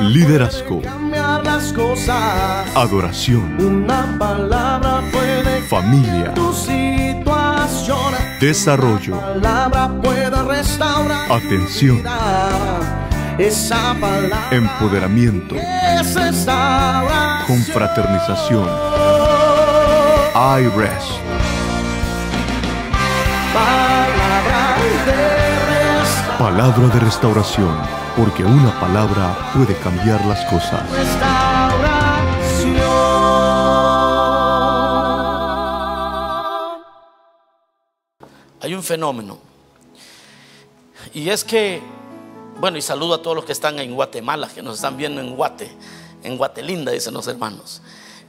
Liderazgo, las cosas. adoración, Una palabra puede familia, tu situación. desarrollo, Palabra puede restaurar. atención, Esa palabra empoderamiento, confraternización. iRest. Palabra Palabra de restauración, porque una palabra puede cambiar las cosas. Hay un fenómeno. Y es que, bueno, y saludo a todos los que están en Guatemala, que nos están viendo en Guate, en Guatelinda, dicen los hermanos.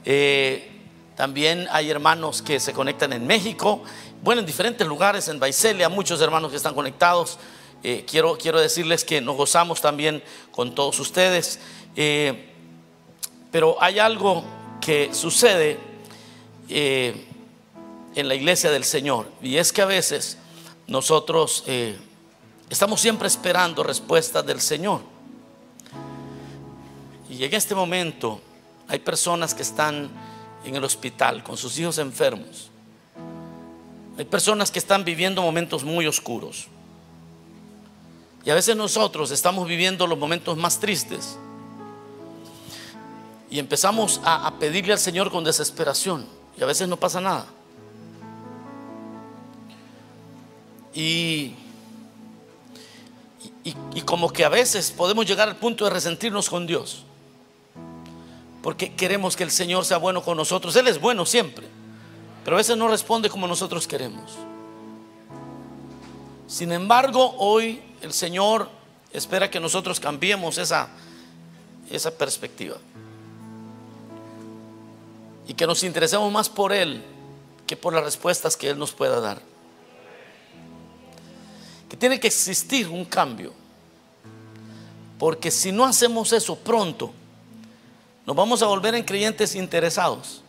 Eh, también hay hermanos que se conectan en México, bueno, en diferentes lugares, en Baicelia, muchos hermanos que están conectados. Eh, quiero, quiero decirles que nos gozamos también con todos ustedes. Eh, pero hay algo que sucede eh, en la iglesia del Señor. Y es que a veces nosotros estamos siempre esperando respuestas del Señor. Y en este momento hay personas que están en el hospital con sus hijos enfermos. Hay personas que están viviendo momentos muy oscuros. Y a veces nosotros estamos viviendo los momentos más tristes. Y empezamos a, pedirle al Señor con desesperación. Y a veces no pasa nada. Y, y como que a veces podemos llegar al punto de resentirnos con Dios. Porque queremos que el Señor sea bueno con nosotros. Él es bueno siempre. Pero a veces no responde como nosotros queremos. Sin embargo, hoy el Señor espera que nosotros cambiemos esa, esa perspectiva. Y que nos interesemos más por Él que por las respuestas que Él nos pueda dar. Que tiene que existir un cambio. Porque si no hacemos eso pronto, nos vamos a volver en creyentes interesados.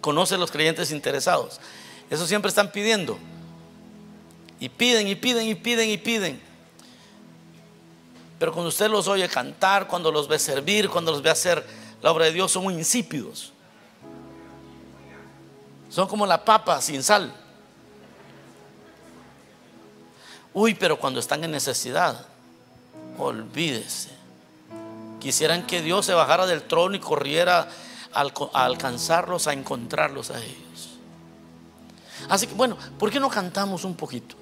Conoce los creyentes interesados. Eso siempre están pidiendo. Y piden y piden y piden y piden. Pero cuando usted los oye cantar, cuando los ve servir, cuando los ve hacer la obra de Dios, son muy insípidos. Son como la papa sin sal. Uy, pero cuando están en necesidad, olvídese. Quisieran que Dios se bajara del trono y corriera a alcanzarlos, a encontrarlos a ellos. Así que bueno, ¿por qué no cantamos un poquito?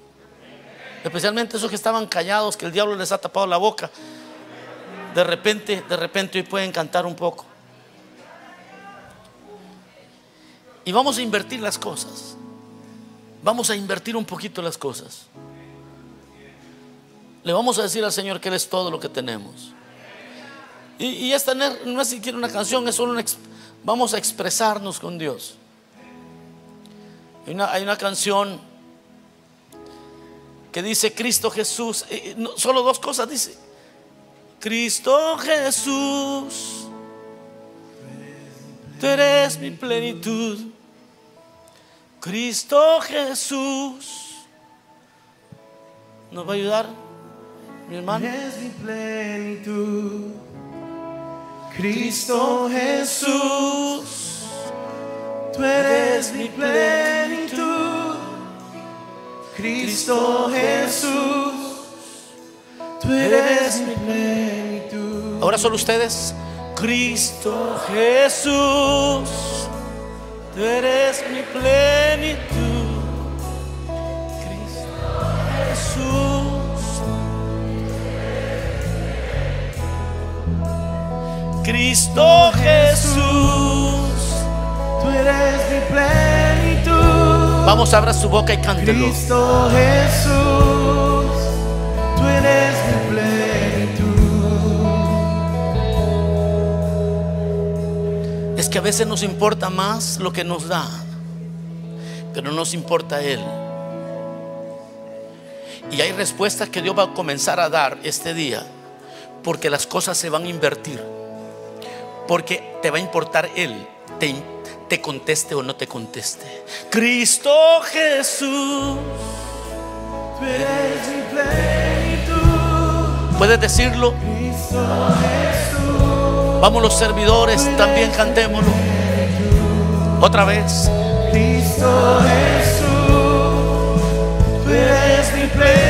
Especialmente esos que estaban callados, que el diablo les ha tapado la boca. De repente, de repente hoy pueden cantar un poco. Y vamos a invertir las cosas. Vamos a invertir un poquito las cosas. Le vamos a decir al Señor que Él es todo lo que tenemos. Y, esta no es, siquiera una canción, es solo una, vamos a expresarnos con Dios. Hay una, hay una canción que dice Cristo Jesús, eh, eh, no, solo dos cosas dice. Cristo Jesús, tú eres mi plenitud. Cristo Jesús, ¿nos va a ayudar, mi hermano? Es mi plenitud. Cristo Jesús, tú eres mi plenitud. Cristo Jesús, tú eres mi plenitud. Ahora solo ustedes. Cristo Jesús, tú eres mi plenitud. Cristo Jesús. Cristo Jesús. Tú eres mi plenitud. Vamos, abra su boca y cántelo. Cristo Jesús, tú eres mi plenitud. Es que a veces nos importa más lo que nos da, pero no nos importa Él. Y hay respuestas que Dios va a comenzar a dar este día, porque las cosas se van a invertir, porque te va a importar Él, te, te conteste o no te conteste. Cristo Jesús, Tú eres mi plenitud. ¿Puedes decirlo? Vamos los servidores, también cantémoslo. Otra vez. Cristo Jesús, tú eres mi plenitud.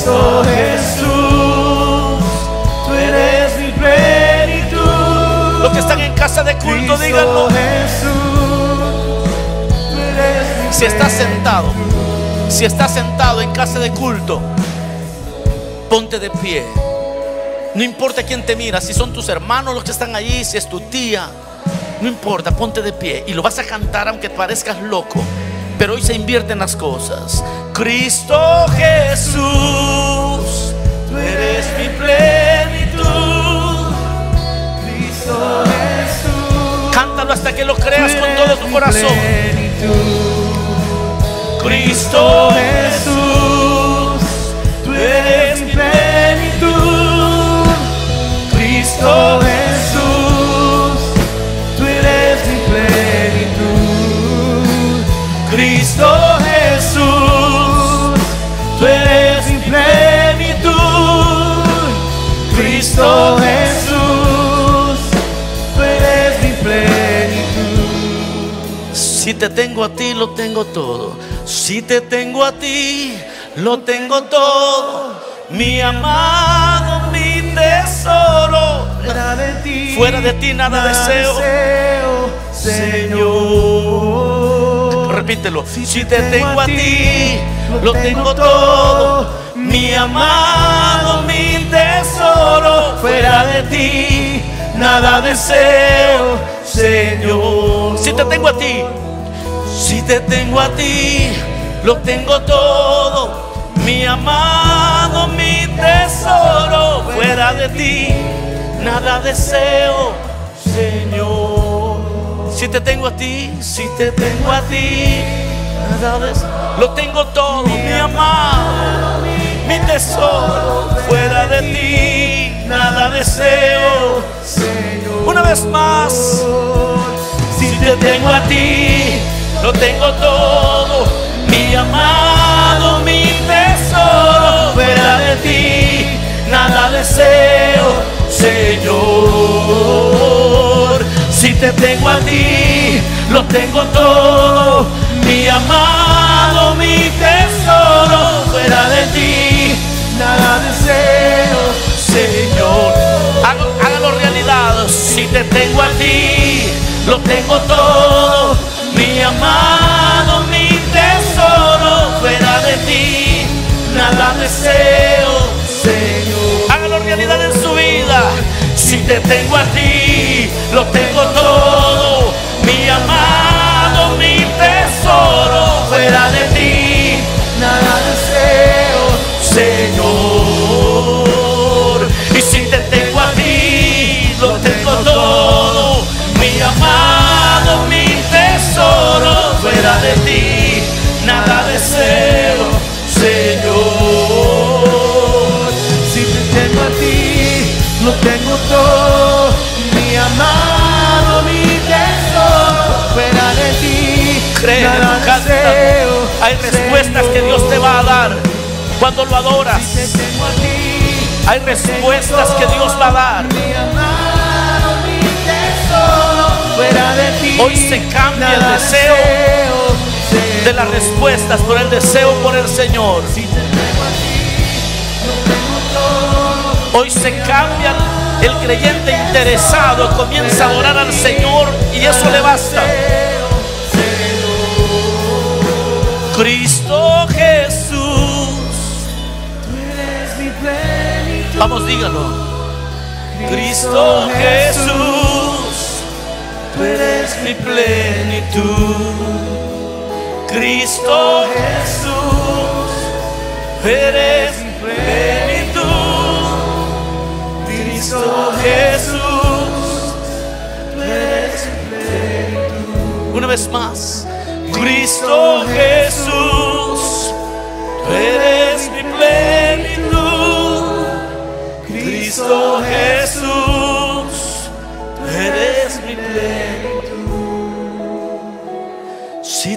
Cristo Jesús, tú eres mi plenitud. Los que están en casa de culto, Cristo díganlo. Jesús, tú eres mi Si estás sentado, si estás sentado en casa de culto, ponte de pie. No importa quién te mira, si son tus hermanos los que están allí, si es tu tía, no importa, ponte de pie y lo vas a cantar aunque parezcas loco. Pero hoy se invierten las cosas. Cristo Jesús, tú eres mi plenitud. Cristo Jesús. Cántalo hasta que lo creas con todo tu corazón. Cristo Jesús, tú eres mi plenitud. Cristo Jesús, Si te tengo a ti, lo tengo todo. Si te tengo a ti, lo tengo todo. Mi amado, mi tesoro. Fuera de ti, Fuera de ti nada deseo. Señor. Repítelo. Si te tengo a ti, lo tengo todo. Mi amado, mi tesoro. Fuera de ti, nada deseo, Señor. Si te tengo a ti, si te tengo a ti, lo tengo todo. Mi amado, mi tesoro, fuera de ti, nada deseo, Señor. Si te tengo a ti, si te tengo a ti, nada lo tengo todo, mi amado, mi tesoro, fuera de ti, nada deseo, Señor. una vez más. Si te tengo a ti, lo tengo todo. Mi amado, mi tesoro. Fuera de ti, nada deseo, Señor. Si te tengo a ti, lo tengo todo. Mi amado, mi tesoro. Fuera de ti, Nada deseo, Señor. Hágalo, realidad. Si te tengo a ti, lo tengo todo. Mi amado, mi tesoro. Fuera de ti, nada deseo, Señor. Hágalo realidad en su vida. Si te tengo a ti, lo tengo todo. Hay respuestas que Dios te va a dar cuando lo adoras. Hay respuestas que Dios va a dar. Hoy se cambia el deseo De las respuestas por el deseo por el Señor. Hoy se cambia el creyente interesado, comienza a adorar al Señor y eso le basta. Vamos, dígalo. Cristo Jesús. Tú eres mi plenitud. Cristo Jesús. Eres mi plenitud. Cristo Jesús. Tú eres mi plenitud. Una vez más. Cristo Jesús.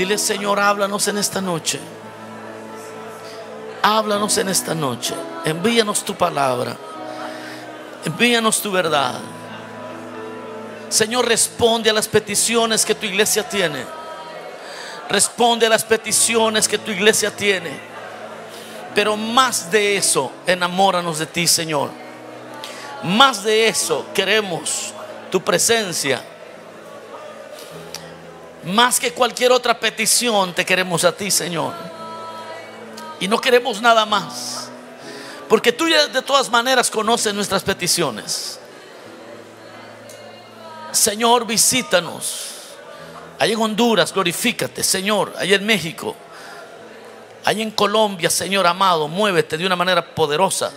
Dile, Señor, háblanos en esta noche. Háblanos en esta noche. Envíanos tu palabra. Envíanos tu verdad. Señor, responde a las peticiones que tu iglesia tiene. Responde a las peticiones que tu iglesia tiene. Pero más de eso, enamóranos de ti, Señor. Más de eso, queremos tu presencia. Más que cualquier otra petición, te queremos a ti, Señor. Y no queremos nada más. Porque tú ya de todas maneras conoces nuestras peticiones. Señor, visítanos. Allá en Honduras, glorifícate, Señor. Allá en México. Allá en Colombia, Señor amado, muévete de una manera poderosa.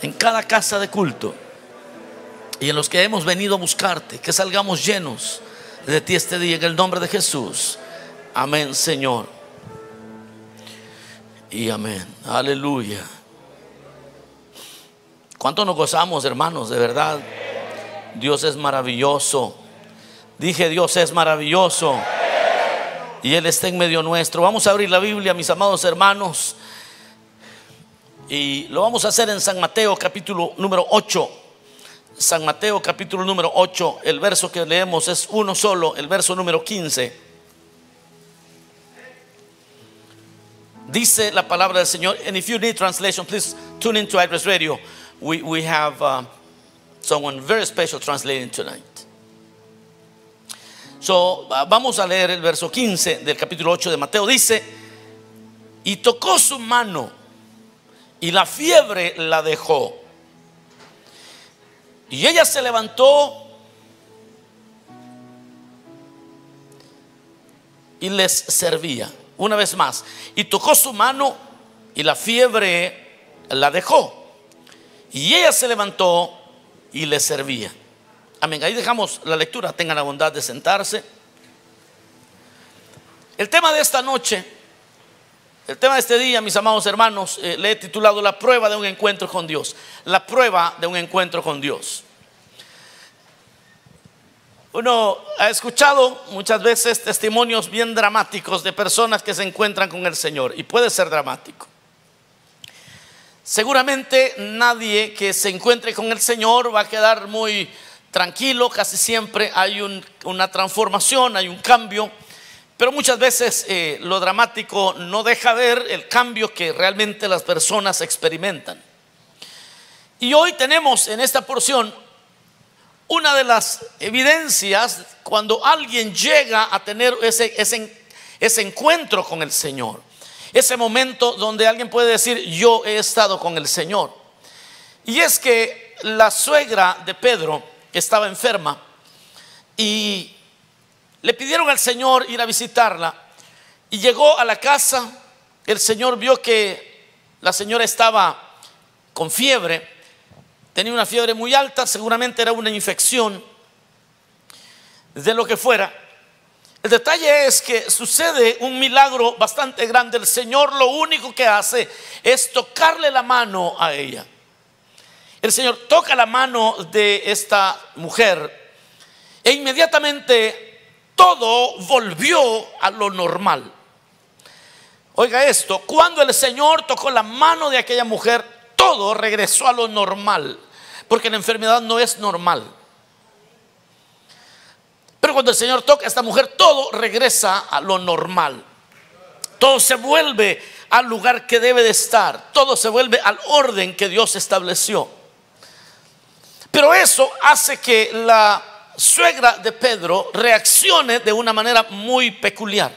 En cada casa de culto. Y en los que hemos venido a buscarte, que salgamos llenos de ti este día en el nombre de Jesús. Amén, Señor. Y amén. Aleluya. ¿Cuánto nos gozamos, hermanos? De verdad. Dios es maravilloso. Dije, Dios es maravilloso. Y Él está en medio nuestro. Vamos a abrir la Biblia, mis amados hermanos. Y lo vamos a hacer en San Mateo capítulo número 8. San Mateo capítulo número 8, el verso que leemos es uno solo, el verso número 15. Dice la palabra del Señor, and if you need translation, please tune into Address Radio. We, we have uh, someone very special translating tonight. So, vamos a leer el verso 15 del capítulo 8 de Mateo. Dice, y tocó su mano y la fiebre la dejó. Y ella se levantó y les servía. Una vez más. Y tocó su mano y la fiebre la dejó. Y ella se levantó y les servía. Amén. Ahí dejamos la lectura. Tengan la bondad de sentarse. El tema de esta noche, el tema de este día, mis amados hermanos, eh, le he titulado La prueba de un encuentro con Dios. La prueba de un encuentro con Dios. Uno ha escuchado muchas veces testimonios bien dramáticos de personas que se encuentran con el Señor y puede ser dramático. Seguramente nadie que se encuentre con el Señor va a quedar muy tranquilo, casi siempre hay una transformación, hay un cambio, pero muchas veces eh, lo dramático no deja ver el cambio que realmente las personas experimentan. Y hoy tenemos en esta porción una de las evidencias cuando alguien llega a tener ese, ese, ese encuentro con el Señor. Ese momento donde alguien puede decir, yo he estado con el Señor. Y es que la suegra de Pedro estaba enferma y le pidieron al Señor ir a visitarla y llegó a la casa, el Señor vio que la señora estaba con fiebre tenía una fiebre muy alta, seguramente era una infección de lo que fuera. El detalle es que sucede un milagro bastante grande. El Señor lo único que hace es tocarle la mano a ella. El Señor toca la mano de esta mujer e inmediatamente todo volvió a lo normal. Oiga esto, cuando el Señor tocó la mano de aquella mujer, todo regresó a lo normal, porque la enfermedad no es normal. Pero cuando el Señor toca a esta mujer, todo regresa a lo normal. Todo se vuelve al lugar que debe de estar. Todo se vuelve al orden que Dios estableció. Pero eso hace que la suegra de Pedro reaccione de una manera muy peculiar.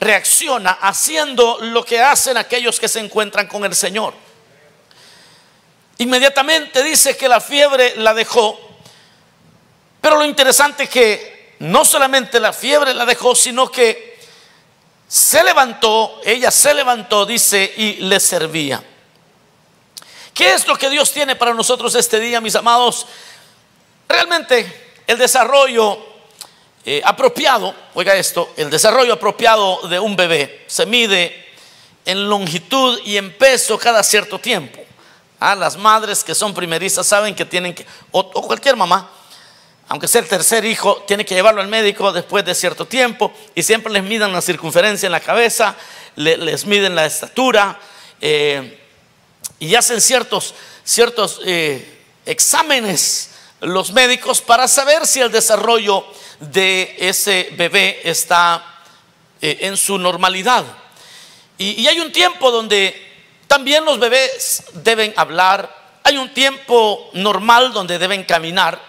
Reacciona haciendo lo que hacen aquellos que se encuentran con el Señor. Inmediatamente dice que la fiebre la dejó. Pero lo interesante es que no solamente la fiebre la dejó, sino que se levantó, ella se levantó, dice, y le servía. ¿Qué es lo que Dios tiene para nosotros este día, mis amados? Realmente el desarrollo eh, apropiado, oiga esto, el desarrollo apropiado de un bebé se mide en longitud y en peso cada cierto tiempo. ah, las madres que son primerizas saben que tienen que, o, cualquier mamá, aunque sea el tercer hijo, tiene que llevarlo al médico después de cierto tiempo y siempre les miden la circunferencia en la cabeza, les miden la estatura eh, y hacen ciertos, ciertos eh, exámenes los médicos para saber si el desarrollo de ese bebé está eh, en su normalidad. Y, hay un tiempo donde también los bebés deben hablar, hay un tiempo normal donde deben caminar,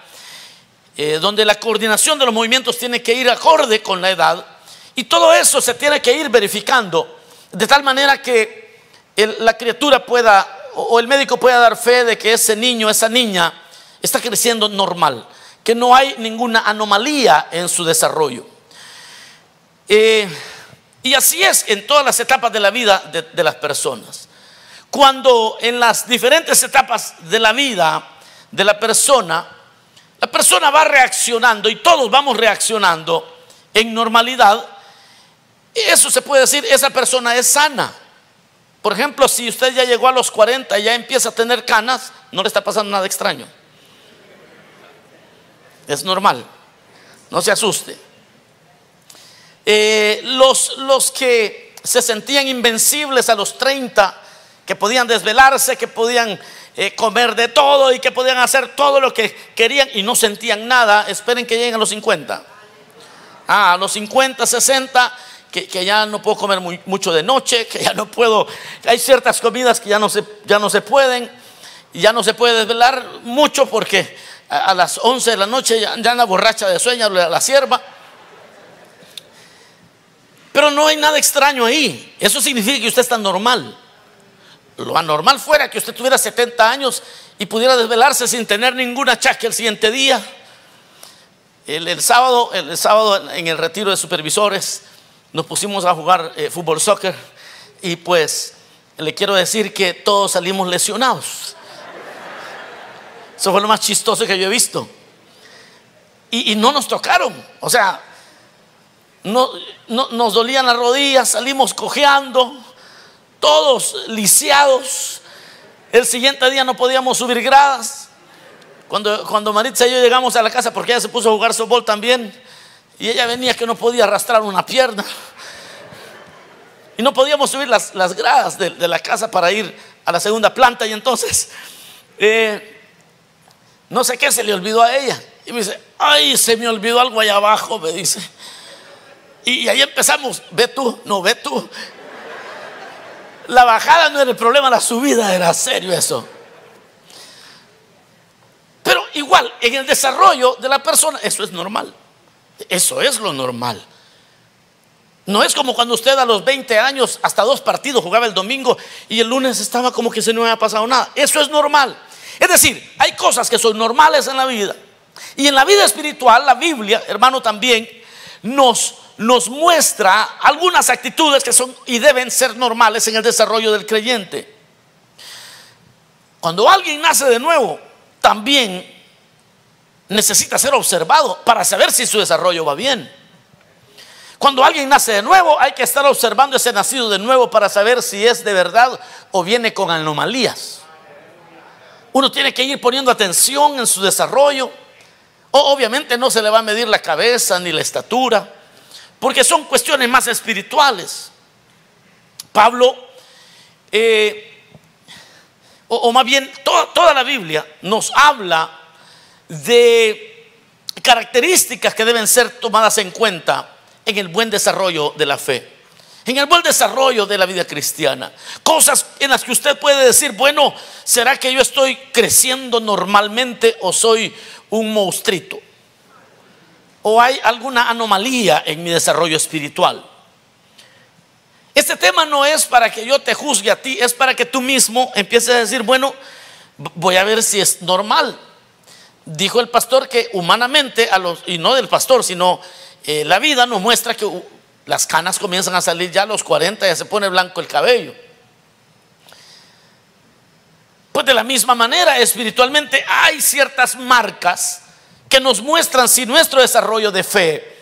eh, donde la coordinación de los movimientos tiene que ir acorde con la edad, y todo eso se tiene que ir verificando, de tal manera que la criatura pueda, o el médico pueda dar fe de que ese niño, esa niña, está creciendo normal que no hay ninguna anomalía en su desarrollo. Eh, y así es en todas las etapas de la vida de, las personas. Cuando en las diferentes etapas de la vida de la persona, la persona va reaccionando y todos vamos reaccionando en normalidad, eso se puede decir, esa persona es sana. Por ejemplo, si usted ya llegó a los 40 y ya empieza a tener canas, no le está pasando nada extraño. Es normal. No se asuste. Eh, los, los que se sentían invencibles a los 30, que podían desvelarse, que podían eh, comer de todo y que podían hacer todo lo que querían y no sentían nada, esperen que lleguen a los 50. Ah, a los 50, 60, que, ya no puedo comer mucho de noche, que ya no puedo, hay ciertas comidas que ya no se, ya no se pueden, ya no se puede desvelar mucho porque a, las 11 de la noche ya, anda borracha de sueño la, sierva. Pero no hay nada extraño ahí. Eso significa que usted está normal. Lo anormal fuera que usted tuviera 70 años y pudiera desvelarse sin tener ninguna achaque el siguiente día. El, sábado, el, sábado en el retiro de supervisores nos pusimos a jugar eh, fútbol soccer y pues le quiero decir que todos salimos lesionados. Eso fue lo más chistoso que yo he visto. Y, no nos tocaron. O sea, no, nos dolían las rodillas, salimos cojeando, todos lisiados. El siguiente día no podíamos subir gradas. Cuando, cuando Maritza y yo llegamos a la casa, porque ella se puso a jugar softball también, y ella venía que no podía arrastrar una pierna. Y no podíamos subir las, gradas de, la casa para ir a la segunda planta. Y entonces, eh, no sé qué se le olvidó a ella. Y me dice, ay, se me olvidó algo allá abajo, me dice. Y, ahí empezamos, ve tú, no ve tú. La bajada no era el problema, la subida era serio eso. Pero igual, en el desarrollo de la persona, eso es normal. Eso es lo normal. No es como cuando usted a los 20 años, hasta dos partidos jugaba el domingo y el lunes estaba como que se no había pasado nada. Eso es normal. Es decir, hay cosas que son normales en la vida. Y en la vida espiritual, la Biblia, hermano, también nos, nos muestra algunas actitudes que son y deben ser normales en el desarrollo del creyente. Cuando alguien nace de nuevo, también necesita ser observado para saber si su desarrollo va bien. Cuando alguien nace de nuevo, hay que estar observando ese nacido de nuevo para saber si es de verdad o viene con anomalías. Uno tiene que ir poniendo atención en su desarrollo. O, obviamente no se le va a medir la cabeza ni la estatura, porque son cuestiones más espirituales. Pablo, eh, o, más bien toda la Biblia nos habla de características que deben ser tomadas en cuenta en el buen desarrollo de la fe en el buen desarrollo de la vida cristiana. Cosas en las que usted puede decir, bueno, ¿será que yo estoy creciendo normalmente o soy un monstruito? ¿O hay alguna anomalía en mi desarrollo espiritual? Este tema no es para que yo te juzgue a ti, es para que tú mismo empieces a decir, bueno, voy a ver si es normal. dijo el pastor que humanamente, y no del pastor, sino eh, la vida nos muestra que las canas comienzan a salir ya a los 40, ya se pone blanco el cabello. Pues de la misma manera, espiritualmente hay ciertas marcas que nos muestran si nuestro desarrollo de fe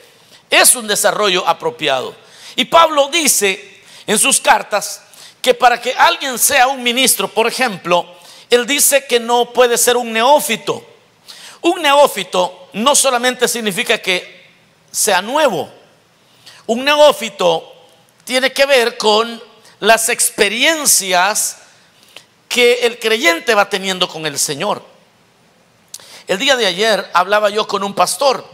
es un desarrollo apropiado. Y Pablo dice en sus cartas que para que alguien sea un ministro, por ejemplo, él dice que no puede ser un neófito. Un neófito no solamente significa que sea nuevo. Un neófito tiene que ver con las experiencias que el creyente va teniendo con el Señor. El día de ayer hablaba yo con un pastor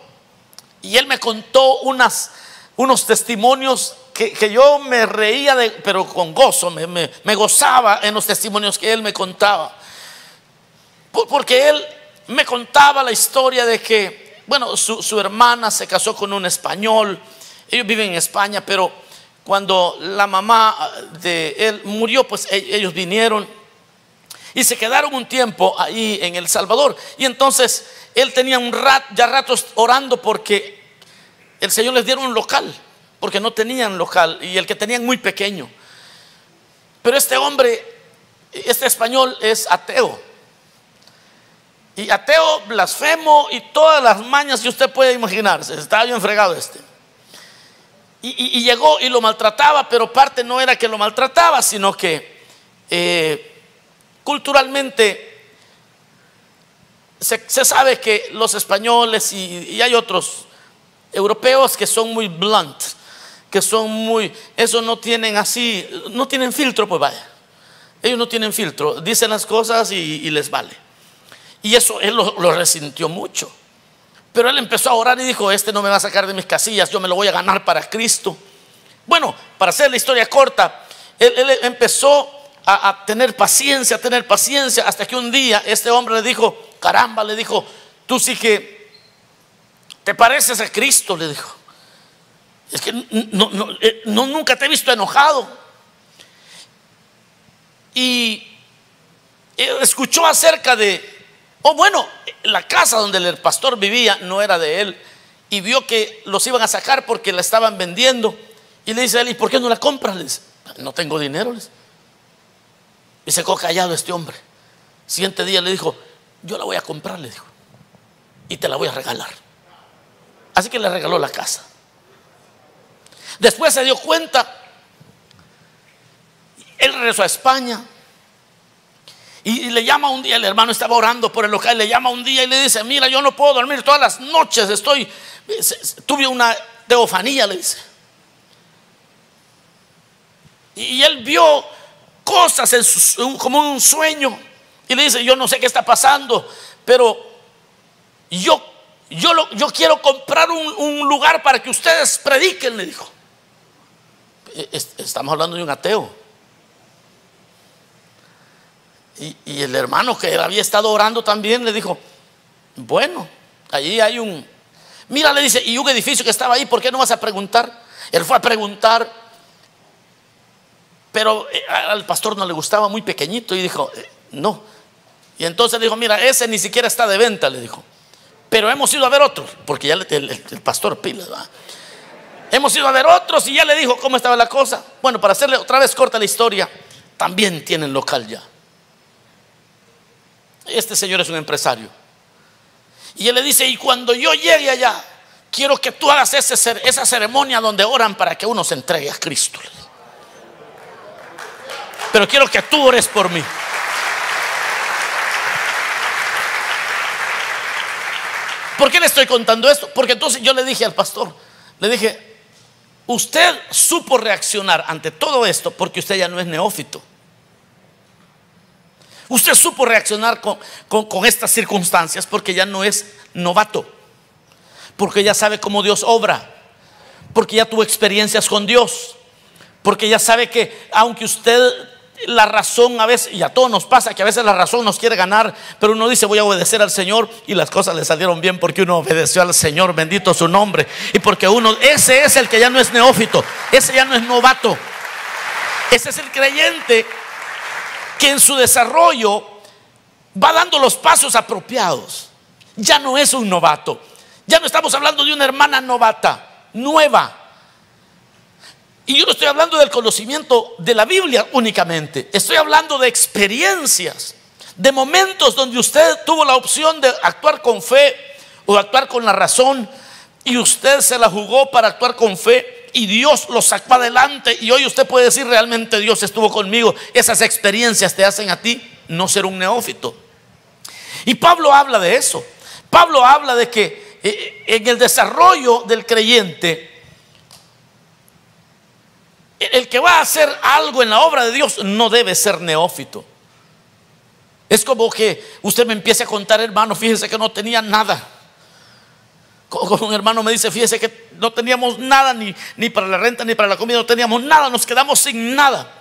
y él me contó unas, unos testimonios que, yo me reía, de, pero con gozo, me, me, gozaba en los testimonios que él me contaba. Porque él me contaba la historia de que, bueno, su, su hermana se casó con un español, ellos viven en España, pero cuando la mamá de él murió, pues e, ellos vinieron y se quedaron un tiempo ahí en El Salvador. Y entonces él tenía un rat, ya ratos orando porque el Señor les dieron un local, porque no tenían local y el que tenían muy pequeño. Pero este hombre, este español es ateo. Y ateo, blasfemo y todas las mañas que usted puede imaginarse. Estaba bien fregado este. Y, llegó y lo maltrataba, pero parte no era que lo maltrataba, sino que eh, Culturalmente se, sabe que los españoles y, hay otros europeos que son muy blunt, que son muy, eso no tienen así, no tienen filtro, pues vaya. Ellos no tienen filtro, dicen las cosas y, les vale. Y eso él lo, resintió mucho. Pero él empezó a orar y dijo, este no me va a sacar de mis casillas, yo me lo voy a ganar para Cristo. Bueno, para hacer la historia corta, él empezó a, tener paciencia, a tener paciencia, hasta que un día este hombre le dijo, caramba, le dijo, tú sí que te pareces a Cristo, le dijo. Es que eh, no, nunca te he visto enojado. Y escuchó acerca de, oh bueno, la casa donde el pastor vivía no era de él. Y vio que los iban a sacar porque la estaban vendiendo. Y le dice a él, ¿y por qué no la compras? Le dice, no tengo dinero. Le dice. Y se quedó callado este hombre. Siguiente día le dijo, yo la voy a comprar, le dijo, y te la voy a regalar. Así que le regaló la casa. Después se dio cuenta, él regresó a España y, le llama un día, el hermano estaba orando por el local, le llama un día y le dice, mira, yo no puedo dormir todas las noches, estoy, tuve una teofanía, le dice. Y él vio cosas como un sueño. Y le dice, yo no sé qué está pasando, pero yo, yo, yo quiero comprar un, lugar para que ustedes prediquen, le dijo. E, estamos hablando de un ateo. Y, el hermano que había estado orando también le dijo, bueno, allí hay un... Mira, le dice, y un edificio que estaba ahí, ¿por qué no vas a preguntar? Él fue a preguntar pero eh, al pastor no le gustaba muy pequeñito y dijo, eh, no. Y entonces dijo, mira, ese ni siquiera está de venta, le dijo. Pero hemos ido a ver otros, porque ya el, pastor Pilas, hemos ido a ver otros y ya le dijo cómo estaba la cosa. Bueno, para hacerle otra vez corta la historia, también tienen local ya. Este señor es un empresario. Y él le dice, y cuando yo llegue allá, quiero que tú hagas esa ceremonia donde oran para que uno se entregue a Cristo pero quiero que tú ores por mí. ¿Por qué le estoy contando esto? Porque entonces yo le dije al pastor, le dije, usted supo reaccionar ante todo esto porque usted ya no es neófito. Usted supo reaccionar con, con, estas circunstancias porque ya no es novato, porque ya sabe cómo Dios obra, porque ya tuvo experiencias con Dios, porque ya sabe que aunque usted la razón a veces, y a todos nos pasa que a veces la razón nos quiere ganar, pero uno dice voy a obedecer al Señor y las cosas le salieron bien porque uno obedeció al Señor, bendito su nombre, y porque uno, ese es el que ya no es neófito, ese ya no es novato, ese es el creyente que en su desarrollo va dando los pasos apropiados. Ya no es un novato. Ya no estamos hablando de una hermana novata, nueva. Y yo no estoy hablando del conocimiento de la Biblia únicamente. Estoy hablando de experiencias, de momentos donde usted tuvo la opción de actuar con fe o actuar con la razón y usted se la jugó para actuar con fe y Dios lo sacó adelante y hoy usted puede decir realmente Dios estuvo conmigo. Esas experiencias te hacen a ti no ser un neófito. Y Pablo habla de eso. Pablo habla de que eh, en el desarrollo del creyente, el que va a hacer algo en la obra de Dios no debe ser neófito. Es como que usted me empiece a contar, hermano, fíjese que no tenía nada. Como un hermano me dice, fíjese que no teníamos nada ni, ni para la renta ni para la comida, no teníamos nada, nos quedamos sin nada.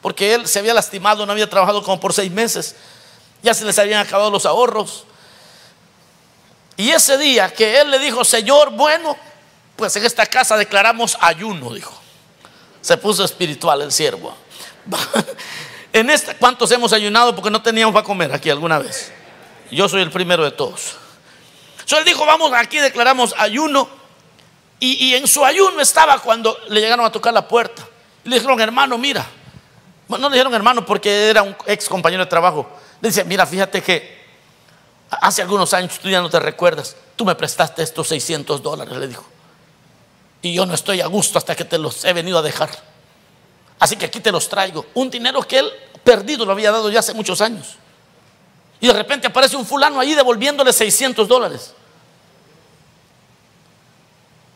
Porque él se había lastimado, no había trabajado como por seis meses, ya se les habían acabado los ahorros. Y ese día que él le dijo, Señor, bueno, pues en esta casa declaramos ayuno, dijo. Se puso espiritual el siervo. en esta, ¿cuántos hemos ayunado porque no teníamos para comer aquí alguna vez? Yo soy el primero de todos. Entonces él dijo, vamos, aquí declaramos ayuno. Y, en su ayuno estaba cuando le llegaron a tocar la puerta. Le dijeron, hermano, mira. no le dijeron hermano porque era un ex compañero de trabajo. Le dice, mira, fíjate que hace algunos años tú ya no te recuerdas. Tú me prestaste estos 600 dólares, le dijo. Y yo no estoy a gusto hasta que te los he venido a dejar. Así que aquí te los traigo. Un dinero que él perdido lo había dado ya hace muchos años. Y de repente aparece un fulano ahí devolviéndole 600 dólares.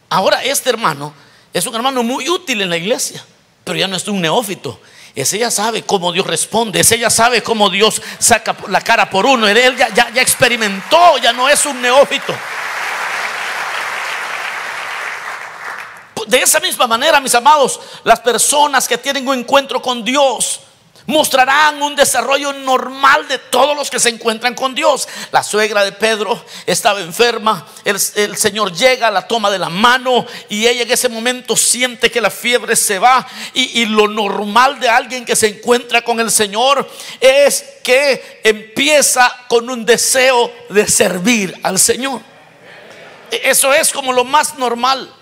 Ahora este hermano es un hermano muy útil en la iglesia, pero ya no es un neófito. Ese ya sabe cómo Dios responde, ese ya sabe cómo Dios saca la cara por uno. Él ya, ya, experimentó, ya no es un neófito. De esa misma manera, mis amados, las personas que tienen un encuentro con Dios mostrarán un desarrollo normal de todos los que se encuentran con Dios. La suegra de Pedro estaba enferma, el, Señor llega, la toma de la mano y ella en ese momento siente que la fiebre se va y, y lo normal de alguien que se encuentra con el Señor es que empieza con un deseo de servir al Señor. Eso es como lo más normal.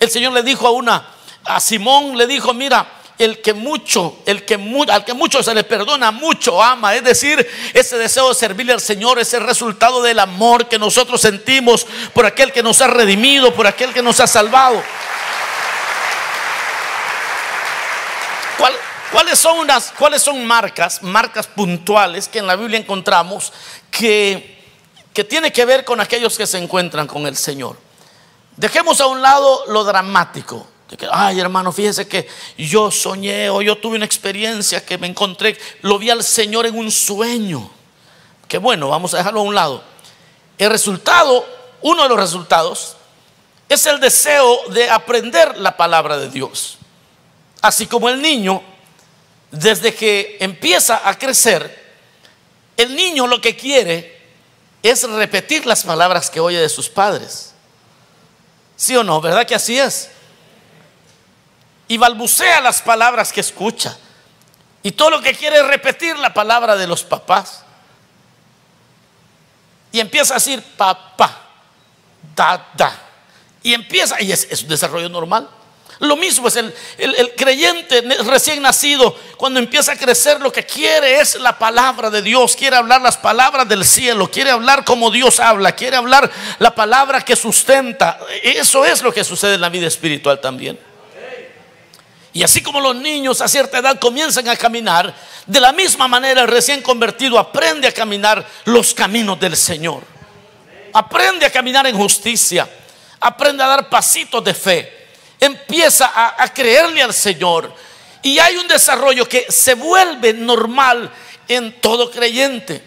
El Señor le dijo a una, a Simón le dijo, mira, el que mucho, el que al que mucho se le perdona, mucho ama. Es decir, ese deseo de servirle al Señor es el resultado del amor que nosotros sentimos por aquel que nos ha redimido, por aquel que nos ha salvado. ¿Cuáles son unas, cuáles son marcas, marcas puntuales que en la Biblia encontramos que, que tiene que ver con aquellos que se encuentran con el Señor? Dejemos a un lado lo dramático ay hermano, fíjese que yo soñé o yo tuve una experiencia que me encontré, lo vi al Señor en un sueño. Que bueno, vamos a dejarlo a un lado. El resultado, uno de los resultados, es el deseo de aprender la palabra de Dios. Así como el niño, desde que empieza a crecer, el niño lo que quiere es repetir las palabras que oye de sus padres. ¿Sí o no? ¿Verdad que así es? Y balbucea las palabras que escucha. Y todo lo que quiere es repetir la palabra de los papás. Y empieza a decir papá, da, da. Y empieza, y es, un desarrollo normal. Lo mismo es el, el, creyente recién nacido, cuando empieza a crecer, lo que quiere es la palabra de Dios, quiere hablar las palabras del cielo, quiere hablar como Dios habla, quiere hablar la palabra que sustenta. Eso es lo que sucede en la vida espiritual también. Y así como los niños a cierta edad comienzan a caminar, de la misma manera el recién convertido aprende a caminar los caminos del Señor. Aprende a caminar en justicia. Aprende a dar pasitos de fe. Empieza a, creerle al Señor. Y hay un desarrollo que se vuelve normal en todo creyente.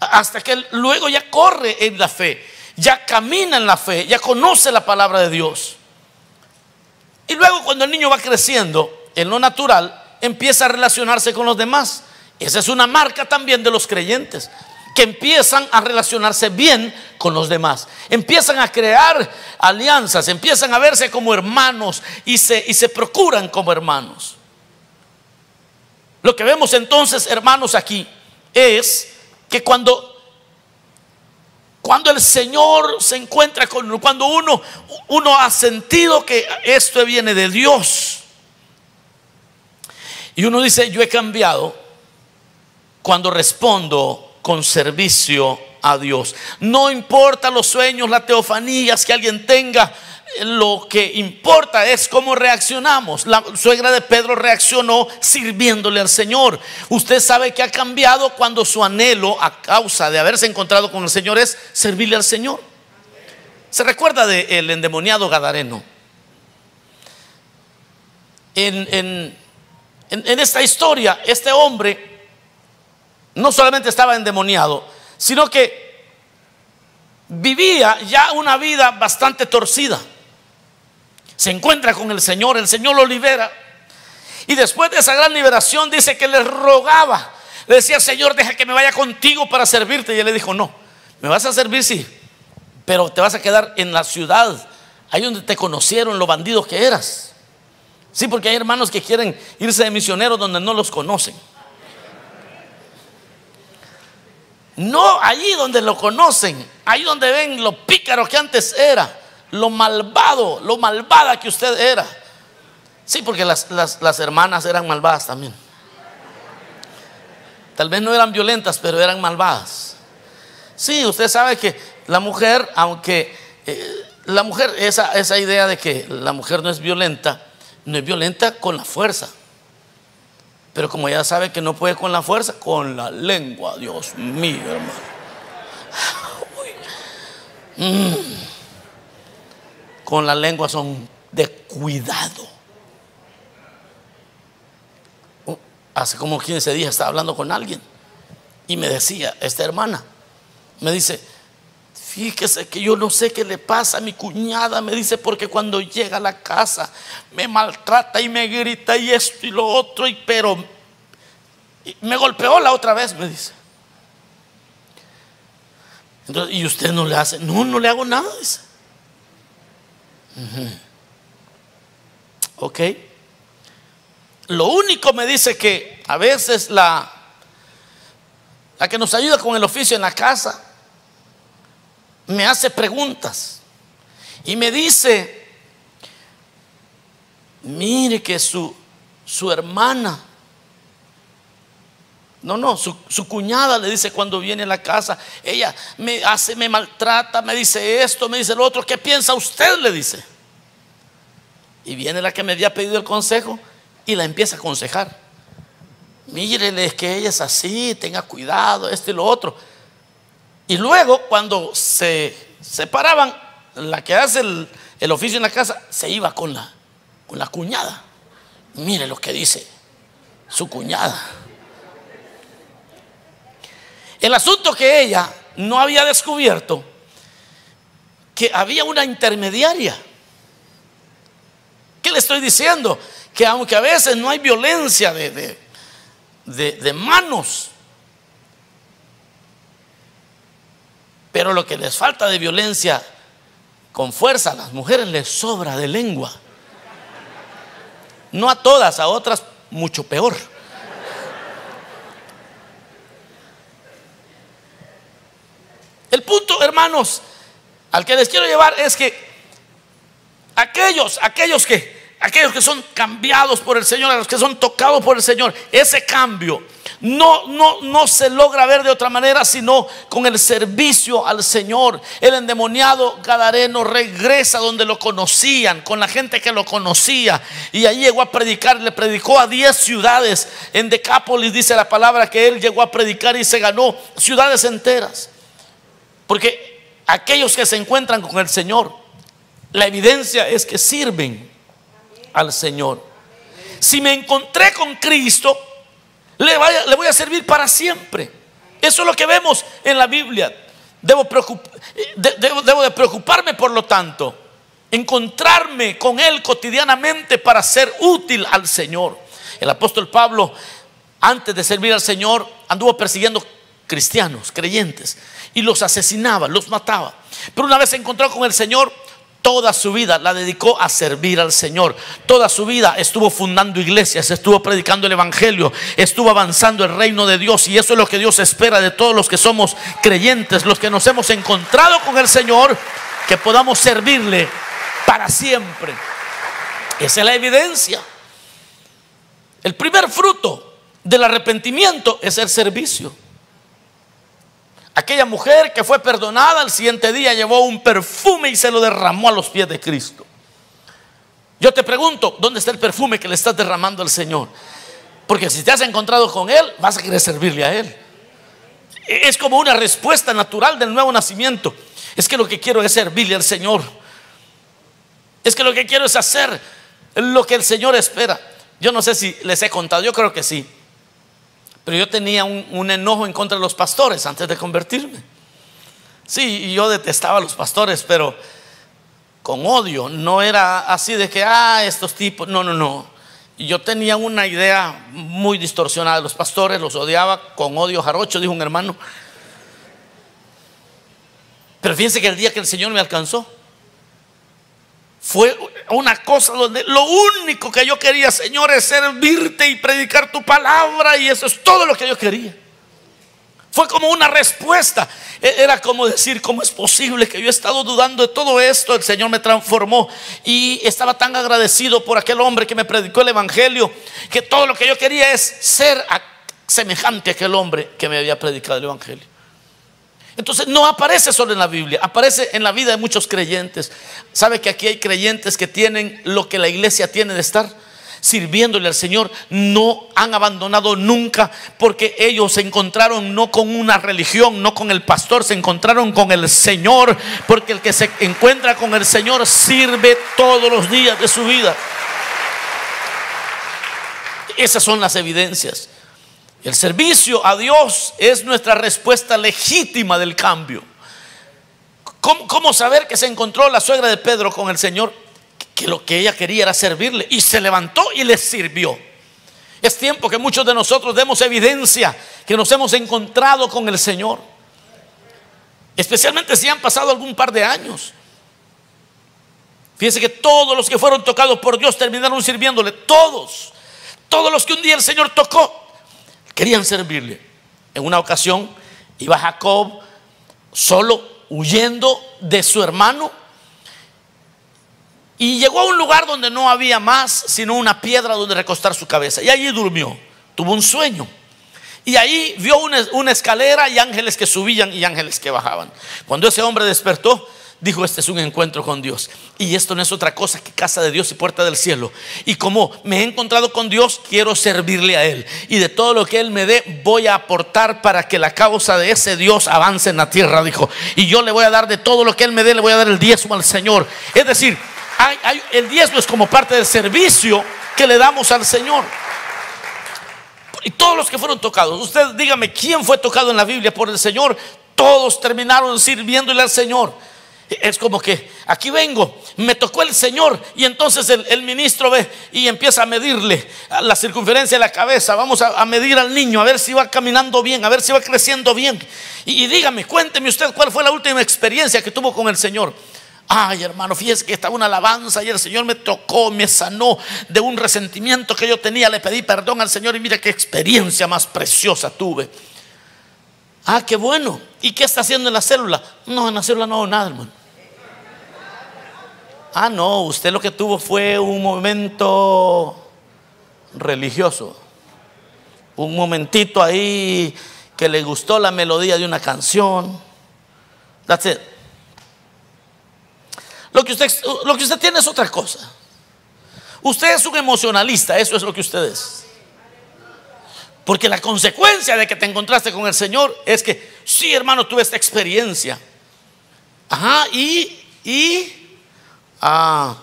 Hasta que luego ya corre en la fe. Ya camina en la fe. Ya conoce la palabra de Dios. Y luego cuando el niño va creciendo en lo natural, empieza a relacionarse con los demás. Esa es una marca también de los creyentes, que empiezan a relacionarse bien con los demás. Empiezan a crear alianzas, empiezan a verse como hermanos y se, y se procuran como hermanos. Lo que vemos entonces, hermanos, aquí es que cuando Cuando el Señor se encuentra con uno, cuando uno, uno ha sentido que esto viene de Dios. Y uno dice, yo he cambiado cuando respondo con servicio a Dios. No importa los sueños, las teofanías que alguien tenga, lo que importa es cómo reaccionamos. La suegra de Pedro reaccionó sirviéndole al Señor. Usted sabe que ha cambiado cuando su anhelo a causa de haberse encontrado con el Señor es servirle al Señor. ¿Se recuerda del endemoniado Gadareno? En, en esta historia, este hombre no solamente estaba endemoniado, sino que vivía ya una vida bastante torcida se encuentra con el Señor, el Señor lo libera. Y después de esa gran liberación dice que le rogaba, le decía, Señor, deja que me vaya contigo para servirte. Y él le dijo, no, me vas a servir, sí, pero te vas a quedar en la ciudad, ahí donde te conocieron los bandidos que eras. Sí, porque hay hermanos que quieren irse de misioneros donde no los conocen. No, allí donde lo conocen, ahí donde ven lo pícaro que antes era lo malvado, lo malvada que usted era. Sí, porque las, hermanas eran malvadas también. Tal vez no eran violentas, pero eran malvadas. Sí, usted sabe que la mujer, aunque eh, la mujer, esa, esa idea de que la mujer no es violenta, no es violenta con la fuerza. Pero como ya sabe que no puede con la fuerza, con la lengua, Dios mío, hermano. Mm con la lengua son de cuidado. Hace como 15 días estaba hablando con alguien y me decía, esta hermana, me dice, fíjese que yo no sé qué le pasa a mi cuñada, me dice, porque cuando llega a la casa me maltrata y me grita y esto y lo otro, y pero me golpeó la otra vez, me dice. y usted no le hace, no, no le hago nada, dice. Ok. Lo único me dice que a veces la, la que nos ayuda con el oficio en la casa me hace preguntas y me dice, mire que su, su hermana, no, no, su, cuñada le dice cuando viene a la casa, ella me hace, me maltrata, me dice esto, me dice lo otro, ¿qué piensa usted? Le dice. Y viene la que me había pedido el consejo y la empieza a aconsejar. Mírele, es que ella es así, tenga cuidado, esto y lo otro. Y luego, cuando se separaban, la que hace el, el oficio en la casa se iba con la, con la cuñada. Mire lo que dice su cuñada. El asunto que ella no había descubierto, que había una intermediaria. ¿Qué le estoy diciendo? Que aunque a veces no hay violencia de, de, manos, pero lo que les falta de violencia con fuerza a las mujeres les sobra de lengua. No a todas, a otras mucho peor. El punto, hermanos, al que les quiero llevar es que aquellos, aquellos que, aquellos que son cambiados por el Señor, a los que son tocados por el Señor, ese cambio no, no, no se logra ver de otra manera sino con el servicio al Señor. El endemoniado Gadareno regresa donde lo conocían, con la gente que lo conocía. Y ahí llegó a predicar, le predicó a 10 ciudades. En Decápolis dice la palabra que él llegó a predicar y se ganó ciudades enteras. Porque aquellos que se encuentran con el Señor, la evidencia es que sirven al Señor. Si me encontré con Cristo, le, voy a servir para siempre. Eso es lo que vemos en la Biblia. Debo, debo de preocuparme, por lo tanto, encontrarme con Él cotidianamente para ser útil al Señor. El apóstol Pablo, antes de servir al Señor, anduvo persiguiendo cristianos, creyentes, y los asesinaba, los mataba. Pero una vez se encontró con el Señor, toda su vida la dedicó a servir al Señor. Toda su vida estuvo fundando iglesias, estuvo predicando el Evangelio, estuvo avanzando el reino de Dios. Y eso es lo que Dios espera de todos los que somos creyentes, los que nos hemos encontrado con el Señor, que podamos servirle para siempre. Esa es la evidencia. El primer fruto del arrepentimiento es el servicio. Aquella mujer que fue perdonada al siguiente día llevó un perfume y se lo derramó a los pies de Cristo. Yo te pregunto, ¿dónde está el perfume que le estás derramando al Señor? Porque si te has encontrado con Él, vas a querer servirle a Él. Es como una respuesta natural del nuevo nacimiento. Es que lo que quiero es servirle al Señor. Es que lo que quiero es hacer lo que el Señor espera. Yo no sé si les he contado, yo creo que sí. Pero yo tenía un, enojo en contra de los pastores antes de convertirme. Sí, yo detestaba a los pastores, pero con odio. No era así de que, ah, estos tipos. No, no, no. Yo tenía una idea muy distorsionada de los pastores, los odiaba con odio jarocho, dijo un hermano. Pero fíjense que el día que el Señor me alcanzó, fue una cosa donde lo único que yo quería, Señor, es servirte y predicar tu palabra y eso es todo lo que yo quería. Fue como una respuesta. E, era como decir, ¿cómo es posible que yo he estado dudando de todo esto? El Señor me transformó y estaba tan agradecido por aquel hombre que me predicó el Evangelio, que todo lo que yo quería es ser semejante a aquel hombre que me había predicado el Evangelio. Entonces no aparece solo en la Biblia, aparece en la vida de muchos creyentes. ¿Sabe que aquí hay creyentes que tienen lo que la iglesia tiene de estar? Sirviéndole al Señor, no han abandonado nunca porque ellos se encontraron no con una religión, no con el pastor, se encontraron con el Señor, porque el que se encuentra con el Señor sirve todos los días de su vida. Esas son las evidencias. El servicio a Dios es nuestra respuesta legítima del cambio. ¿Cómo, saber que se encontró la suegra de Pedro con el Señor? Que lo que ella quería era servirle y se levantó y le sirvió. Es tiempo que muchos de nosotros demos evidencia que nos hemos encontrado con el Señor. Especialmente si han pasado algún par de años. Fíjense que todos los que fueron tocados por Dios terminaron sirviéndole. Todos. Todos los que un día el Señor tocó Querían servirle. En una ocasión iba Jacob solo huyendo de su hermano y llegó a un lugar donde no había más sino una piedra donde recostar su cabeza. Y allí durmió. Tuvo un sueño. Y ahí vio una, una, escalera y ángeles que subían y ángeles que bajaban. Cuando ese hombre despertó, dijo, este es un encuentro con Dios. Y esto no es otra cosa que casa de Dios y puerta del cielo. Y como me he encontrado con Dios, quiero servirle a Él. Y de todo lo que Él me dé, voy a aportar para que la causa de ese Dios avance en la tierra, dijo. Y yo le voy a dar de todo lo que Él me dé, le voy a dar el diezmo al Señor. Es decir, el diezmo es como parte del servicio que le damos al Señor. Y todos los que fueron tocados, usted dígame, ¿quién fue tocado en la Biblia por el Señor? Todos terminaron sirviéndole al Señor. Es como que aquí vengo, me tocó el Señor y entonces el, ministro ve y empieza a medirle la circunferencia de la cabeza. Vamos a, medir al niño, a ver si va caminando bien, a ver si va creciendo bien. Y, dígame, cuénteme usted cuál fue la última experiencia que tuvo con el Señor. Ay, hermano, fíjese que estaba una alabanza y el Señor me tocó, me sanó de un resentimiento que yo tenía. Le pedí perdón al Señor y mira qué experiencia más preciosa tuve. Ah, qué bueno. ¿Y qué está haciendo en la célula? No, en la célula no hago nada, hermano. Ah, no, usted lo que tuvo fue un momento religioso. Un momentito ahí que le gustó la melodía de una canción. That's it. Lo que usted, lo que usted tiene es otra cosa. Usted es un emocionalista, eso es lo que usted es. Porque la consecuencia de que te encontraste con el Señor es que, sí, hermano, tuve esta experiencia. Ajá, y, y, ah,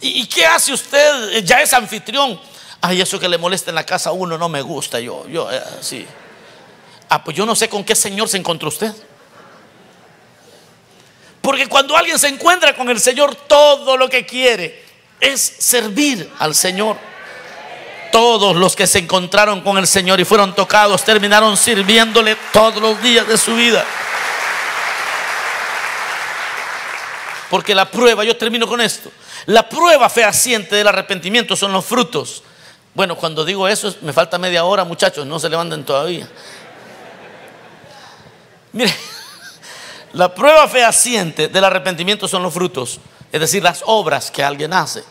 ¿y, qué hace usted? Ya es anfitrión. Ay, eso que le molesta en la casa a uno no me gusta. Yo, yo, eh, sí. Ah, pues yo no sé con qué Señor se encontró usted. Porque cuando alguien se encuentra con el Señor, todo lo que quiere es servir al Señor. Todos los que se encontraron con el Señor y fueron tocados terminaron sirviéndole todos los días de su vida. Porque la prueba, yo termino con esto, la prueba fehaciente del arrepentimiento son los frutos. Bueno, cuando digo eso, me falta media hora, muchachos, no se levanten todavía. Mire, la prueba fehaciente del arrepentimiento son los frutos, es decir, las obras que alguien hace.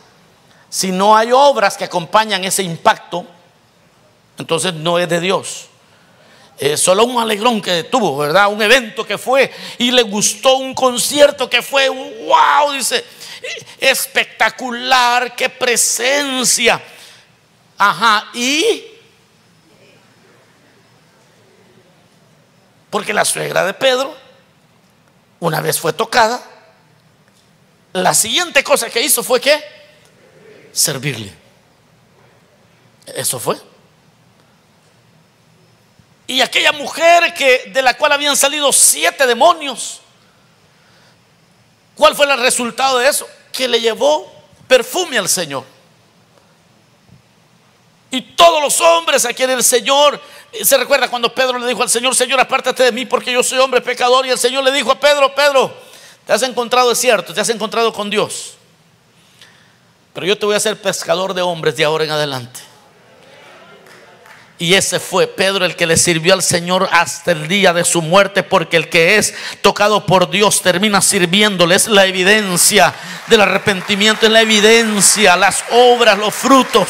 Si no hay obras que acompañan ese impacto, entonces no es de Dios. Es solo un alegrón que tuvo, ¿verdad? Un evento que fue y le gustó un concierto que fue, wow, dice, espectacular, qué presencia. Ajá, y porque la suegra de Pedro, una vez fue tocada, la siguiente cosa que hizo fue que servirle. Eso fue. Y aquella mujer que de la cual habían salido siete demonios, ¿cuál fue el resultado de eso? Que le llevó perfume al Señor. Y todos los hombres a quien el Señor se recuerda cuando Pedro le dijo al Señor, Señor, apártate de mí porque yo soy hombre pecador. Y el Señor le dijo a Pedro, Pedro, te has encontrado, es cierto, te has encontrado con Dios. Pero yo te voy a hacer pescador de hombres de ahora en adelante. Y ese fue Pedro el que le sirvió al Señor hasta el día de su muerte, porque el que es tocado por Dios termina sirviéndole. Es la evidencia del arrepentimiento, es la evidencia, las obras, los frutos.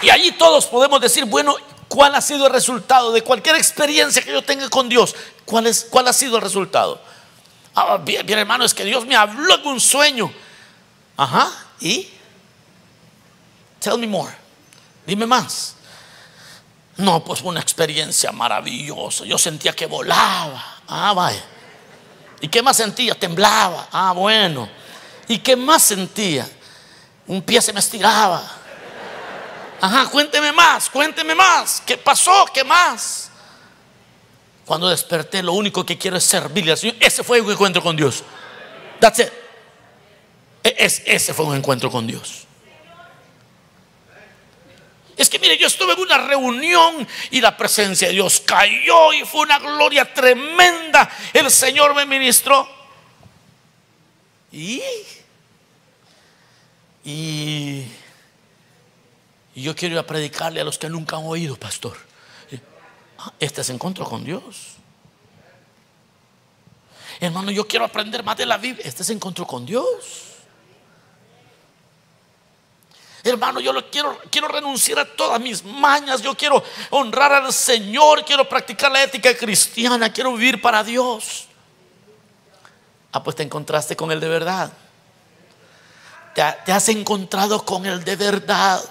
Y allí todos podemos decir, bueno, ¿cuál ha sido el resultado de cualquier experiencia que yo tenga con Dios? ¿Cuál, es, cuál ha sido el resultado? Ah, bien, bien, hermano, es que Dios me habló en un sueño. Ajá, ¿y? Tell me more. Dime más. No, pues fue una experiencia maravillosa. Yo sentía que volaba. Ah, vaya. ¿Y qué más sentía? Temblaba. Ah, bueno. ¿Y qué más sentía? Un pie se me estiraba. Ajá, cuénteme más, cuénteme más. ¿Qué pasó? ¿Qué más? Cuando desperté, lo único que quiero es servirle al Señor. Ese fue un encuentro con Dios. That's. E-, ese fue un encuentro con Dios. Es que mire, yo estuve en una reunión y la presencia de Dios cayó y fue una gloria tremenda. El Señor me ministró. Y, y yo quiero ir a predicarle a los que nunca han oído, pastor. Este es encuentro con Dios. Hermano, yo quiero aprender más de la Biblia. Este es encuentro con Dios. Hermano, yo lo quiero, quiero renunciar a todas mis mañas. Yo quiero honrar al Señor. Quiero practicar la ética cristiana. Quiero vivir para Dios. Ah, pues te encontraste con el de verdad. Te, te has encontrado con el de verdad.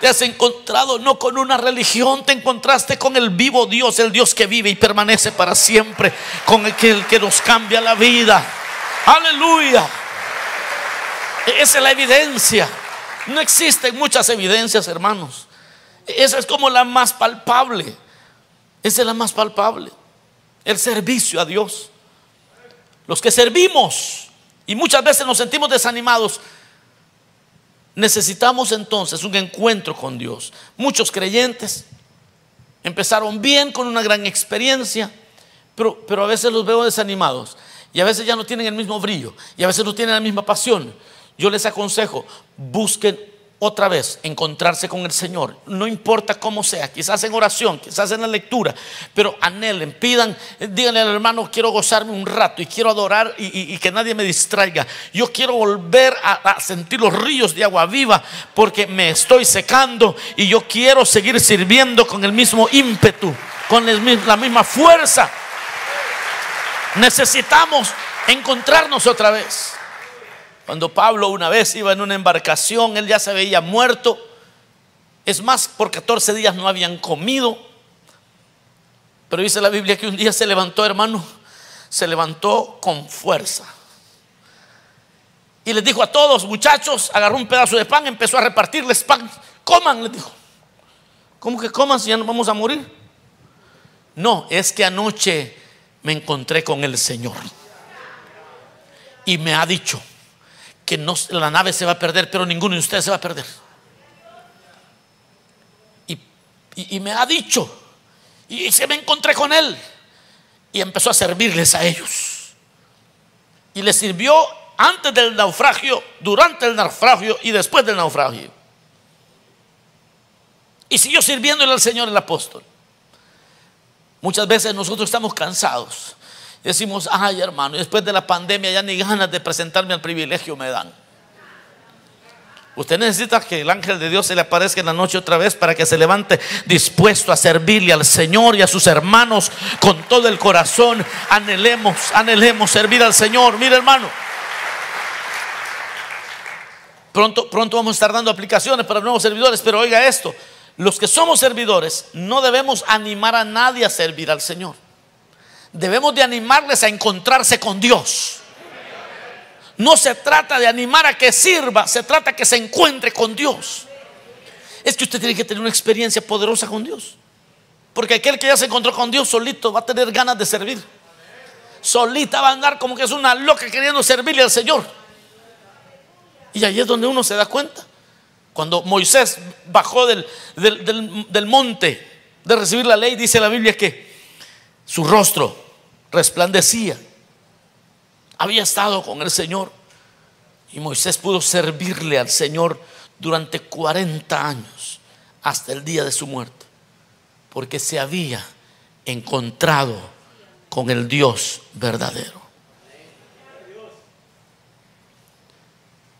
Te has encontrado no con una religión, te encontraste con el vivo Dios, el Dios que vive y permanece para siempre, con el que, que nos cambia la vida. Aleluya. Esa es la evidencia. No existen muchas evidencias, hermanos. Esa es como la más palpable. Esa es la más palpable. El servicio a Dios. Los que servimos y muchas veces nos sentimos desanimados, necesitamos entonces un encuentro con Dios. Muchos creyentes empezaron bien con una gran experiencia, pero, pero a veces los veo desanimados y a veces ya no tienen el mismo brillo y a veces no tienen la misma pasión yo les aconsejo, busquen otra vez encontrarse con el Señor, no importa cómo sea, quizás en oración, quizás en la lectura, pero anhelen, pidan, díganle al hermano, quiero gozarme un rato y quiero adorar y, que nadie me distraiga. Yo quiero volver a, sentir los ríos de agua viva porque me estoy secando y yo quiero seguir sirviendo con el mismo ímpetu, con la misma fuerza. Necesitamos encontrarnos otra vez. Cuando Pablo una vez iba en una embarcación, él ya se veía muerto. Es más, por 14 días no habían comido. Pero dice la Biblia que un día se levantó, hermano, se levantó con fuerza. Y les dijo a todos, muchachos, agarró un pedazo de pan, empezó a repartirles pan. Coman, les dijo. ¿Cómo que coman si ya nos vamos a morir? No, es que anoche me encontré con el Señor. Y me ha dicho, que no, la nave se va a perder, pero ninguno de ustedes se va a perder. Y, me ha dicho, y se me encontré con él, y empezó a servirles a ellos. Y le sirvió antes del naufragio, durante el naufragio y después del naufragio. Y siguió sirviéndole al Señor el apóstol. Muchas veces nosotros estamos cansados. Decimos, ay hermano, después de la pandemia ya ni ganas de presentarme al privilegio me dan. Usted necesita que el ángel de Dios se le aparezca en la noche otra vez para que se levante dispuesto a servirle al Señor y a sus hermanos con todo el corazón. Anhelemos, anhelemos servir al Señor. Mire hermano. Pronto, pronto vamos a estar dando aplicaciones para nuevos servidores, pero oiga esto, los que somos servidores no debemos animar a nadie a servir al Señor. Debemos de animarles a encontrarse con Dios. No se trata de animar a que sirva, se trata que se encuentre con Dios. Es que usted tiene que tener una experiencia poderosa con Dios. Porque aquel que ya se encontró con Dios solito va a tener ganas de servir. Solita va a andar como que es una loca queriendo servirle al Señor. Y ahí es donde uno se da cuenta. Cuando Moisés bajó del, del, monte de recibir la ley, dice la Biblia que su rostro resplandecía. Había estado con el Señor. Y Moisés pudo servirle al Señor durante 40 años, hasta el día de su muerte. Porque se había encontrado con el Dios verdadero.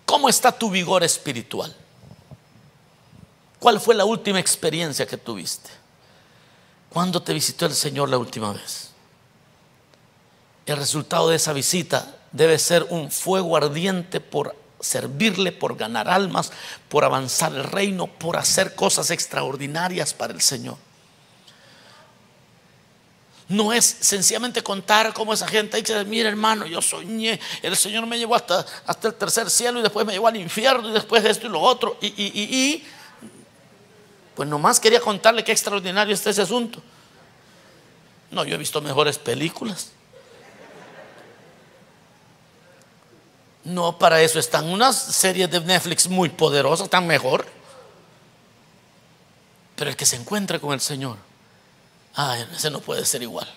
¿Cómo está tu vigor espiritual? ¿Cuál fue la última experiencia que tuviste? ¿Cuándo te visitó el Señor la última vez? El resultado de esa visita debe ser un fuego ardiente por servirle, por ganar almas, por avanzar el reino, por hacer cosas extraordinarias para el Señor. No es sencillamente contar como esa gente dice, mira hermano, yo soñé, el Señor me llevó hasta, hasta el tercer cielo y después me llevó al infierno y después esto y lo otro. Y, y, pues nomás quería contarle qué extraordinario está ese asunto. No, yo he visto mejores películas. No, para eso están unas series de Netflix muy poderosas, están mejor. Pero el que se encuentra con el Señor Ay, ese no puede ser igual.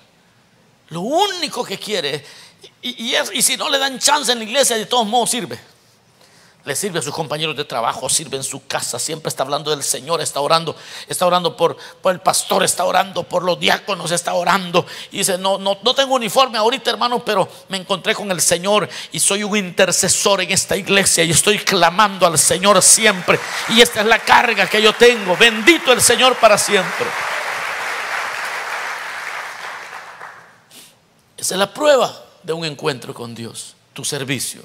Lo único que quiere, y, y, si no le dan chance en la iglesia, de todos modos sirve. Le sirve a sus compañeros de trabajo, sirve en su casa, siempre está hablando del Señor, está orando, está orando por, por el pastor, está orando por los diáconos, está orando. Y dice, no, no, no tengo uniforme ahorita, hermano, pero me encontré con el Señor y soy un intercesor en esta iglesia y estoy clamando al Señor siempre. Y esta es la carga que yo tengo. Bendito el Señor para siempre. Esa es la prueba de un encuentro con Dios, tu servicio.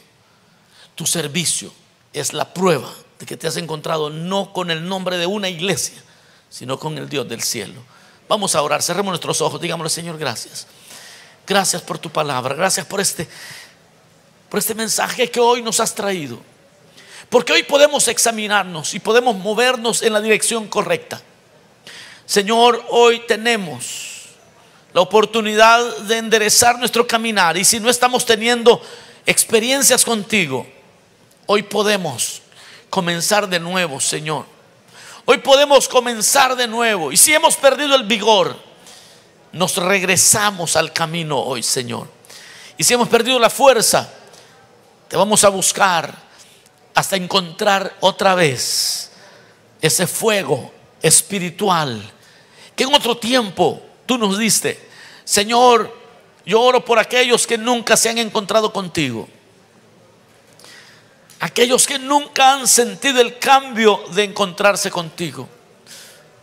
Tu servicio es la prueba de que te has encontrado no con el nombre de una iglesia, sino con el Dios del cielo. Vamos a orar, cerremos nuestros ojos, digámosle Señor, gracias. Gracias por tu palabra, gracias por este, por este mensaje que hoy nos has traído. Porque hoy podemos examinarnos y podemos movernos en la dirección correcta. Señor, hoy tenemos la oportunidad de enderezar nuestro caminar. Y si no estamos teniendo experiencias contigo, hoy podemos comenzar de nuevo, Señor. Hoy podemos comenzar de nuevo. Y si hemos perdido el vigor, nos regresamos al camino hoy, Señor. Y si hemos perdido la fuerza, te vamos a buscar hasta encontrar otra vez ese fuego espiritual que en otro tiempo tú nos diste. Señor, yo oro por aquellos que nunca se han encontrado contigo. Aquellos que nunca han sentido el cambio de encontrarse contigo.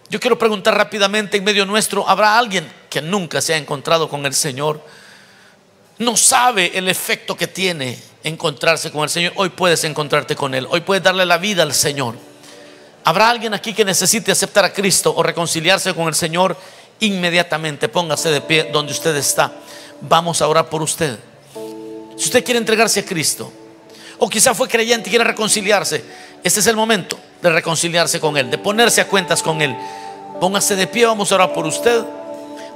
Yo quiero preguntar rápidamente en medio nuestro, ¿habrá alguien que nunca se ha encontrado con el Señor? No sabe el efecto que tiene encontrarse con el Señor. Hoy puedes encontrarte con Él. Hoy puedes darle la vida al Señor. ¿Habrá alguien aquí que necesite aceptar a Cristo o reconciliarse con el Señor inmediatamente póngase de pie donde usted está. Vamos a orar por usted. Si usted quiere entregarse a Cristo, o quizá fue creyente y quiere reconciliarse, este es el momento de reconciliarse con Él, de ponerse a cuentas con Él. Póngase de pie, vamos a orar por usted.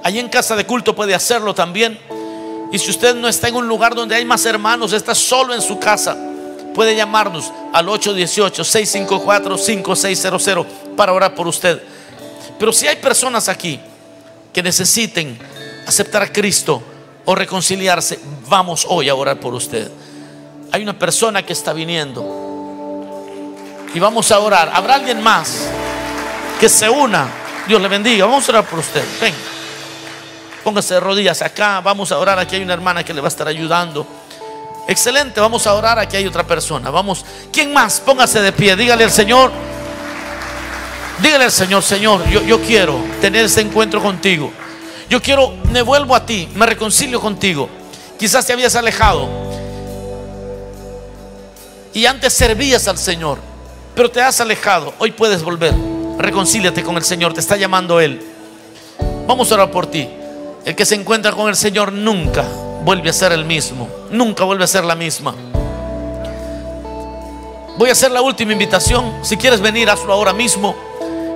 Allí en casa de culto puede hacerlo también. Y si usted no está en un lugar donde hay más hermanos, está solo en su casa, puede llamarnos al 818-654-5600 para orar por usted. Pero si hay personas aquí que necesiten aceptar a Cristo o reconciliarse, vamos hoy a orar por usted. Hay una persona que está viniendo y vamos a orar. ¿Habrá alguien más que se una? Dios le bendiga. Vamos a orar por usted. Venga. Póngase de rodillas acá. Vamos a orar. Aquí hay una hermana que le va a estar ayudando. Excelente. Vamos a orar. Aquí hay otra persona. Vamos. ¿Quién más? Póngase de pie. Dígale al Señor. Dígale al Señor, Señor, yo, yo quiero tener ese encuentro contigo. Yo quiero, me vuelvo a ti, me reconcilio contigo. Quizás te habías alejado y antes servías al Señor, pero te has alejado. Hoy puedes volver. Reconcíliate con el Señor, te está llamando Él. Vamos a orar por ti. El que se encuentra con el Señor nunca vuelve a ser el mismo, nunca vuelve a ser la misma. Voy a hacer la última invitación. Si quieres venir, hazlo ahora mismo.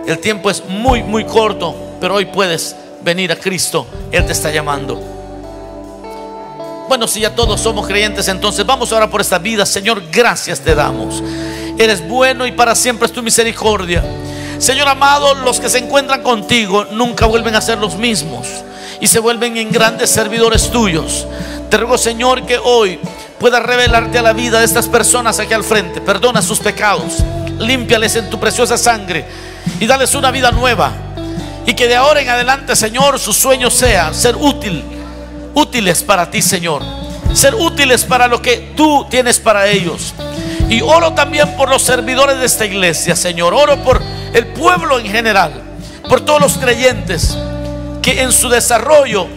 El tiempo es muy, muy corto, pero hoy puedes venir a Cristo. Él te está llamando. Bueno, si ya todos somos creyentes, entonces vamos ahora por esta vida. Señor, gracias te damos. Eres bueno y para siempre es tu misericordia. Señor amado, los que se encuentran contigo nunca vuelven a ser los mismos y se vuelven en grandes servidores tuyos. Te ruego, Señor, que hoy pueda revelarte a la vida de estas personas aquí al frente. Perdona sus pecados, límpiales en tu preciosa sangre y dales una vida nueva. Y que de ahora en adelante, Señor, su sueño sea ser útil, útiles para ti, Señor. Ser útiles para lo que tú tienes para ellos. Y oro también por los servidores de esta iglesia, Señor. Oro por el pueblo en general, por todos los creyentes que en su desarrollo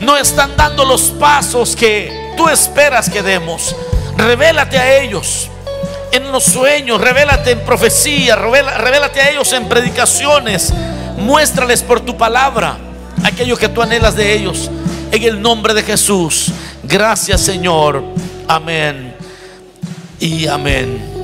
no están dando los pasos que tú esperas que demos. Revélate a ellos en los sueños, revélate en profecía, revélate a ellos en predicaciones, muéstrales por tu palabra aquello que tú anhelas de ellos. En el nombre de Jesús. Gracias Señor. Amén. Y amén.